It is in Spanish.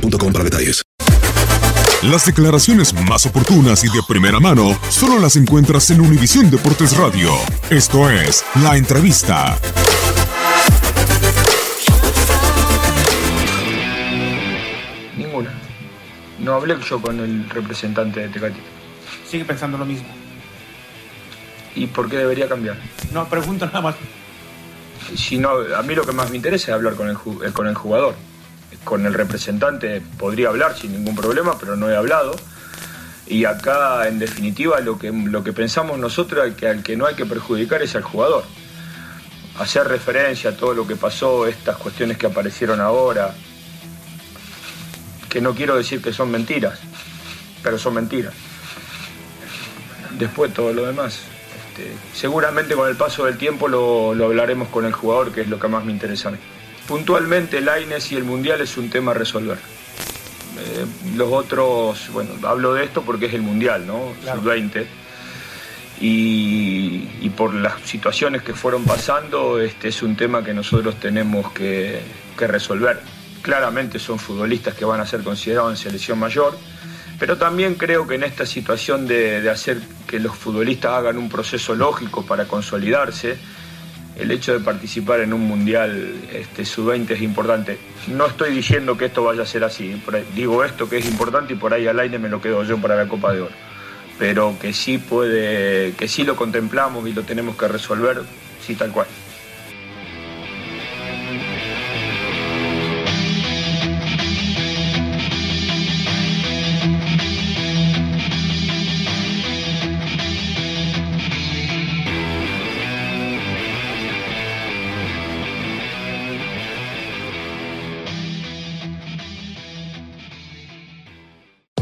boostmobile.com para detalles. Las declaraciones más oportunas y de primera mano solo las encuentras en Univisión Deportes Radio. Esto es La Entrevista. Ninguna. No hablé yo con el representante de Tecati. Sigue pensando lo mismo. ¿Y por qué debería cambiar? No, pregunto nada más. Si no, a mí lo que más me interesa es hablar con el, con el jugador. Con el representante podría hablar sin ningún problema, pero no he hablado. Y acá, en definitiva, lo que, lo que pensamos nosotros es que al que no hay que perjudicar es al jugador. Hacer referencia a todo lo que pasó, estas cuestiones que aparecieron ahora, que no quiero decir que son mentiras, pero son mentiras. Después todo lo demás. este, seguramente con el paso del tiempo lo, lo hablaremos con el jugador, que es lo que más me interesa a mí. Puntualmente el AINES y el Mundial es un tema a resolver. Eh, los otros, bueno, hablo de esto porque es el Mundial, ¿no? Claro. Sub-20. Y, y por las situaciones que fueron pasando, este es un tema que nosotros tenemos que, que resolver. Claramente son futbolistas que van a ser considerados en selección mayor, pero también creo que en esta situación de, de hacer que los futbolistas hagan un proceso lógico para consolidarse, el hecho de participar en un mundial este, sub-20 es importante. No estoy diciendo que esto vaya a ser así, digo esto que es importante y por ahí al aire me lo quedo yo para la Copa de Oro. Pero que sí puede, que sí lo contemplamos y lo tenemos que resolver, sí tal cual.